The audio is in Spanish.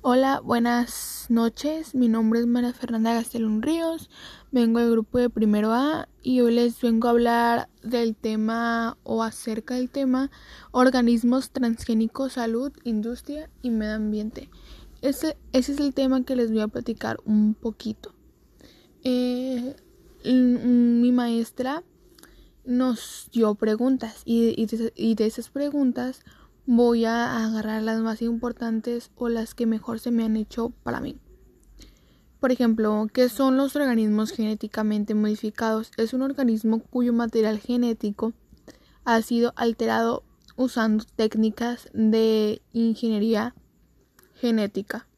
Hola, buenas noches. Mi nombre es María Fernanda Gastelón Ríos. Vengo del grupo de primero A y hoy les vengo a hablar del tema o acerca del tema organismos transgénicos, salud, industria y medio ambiente. Ese, ese es el tema que les voy a platicar un poquito. Eh, mi maestra nos dio preguntas y, y de esas preguntas voy a agarrar las más importantes o las que mejor se me han hecho para mí. Por ejemplo, ¿qué son los organismos genéticamente modificados? Es un organismo cuyo material genético ha sido alterado usando técnicas de ingeniería genética.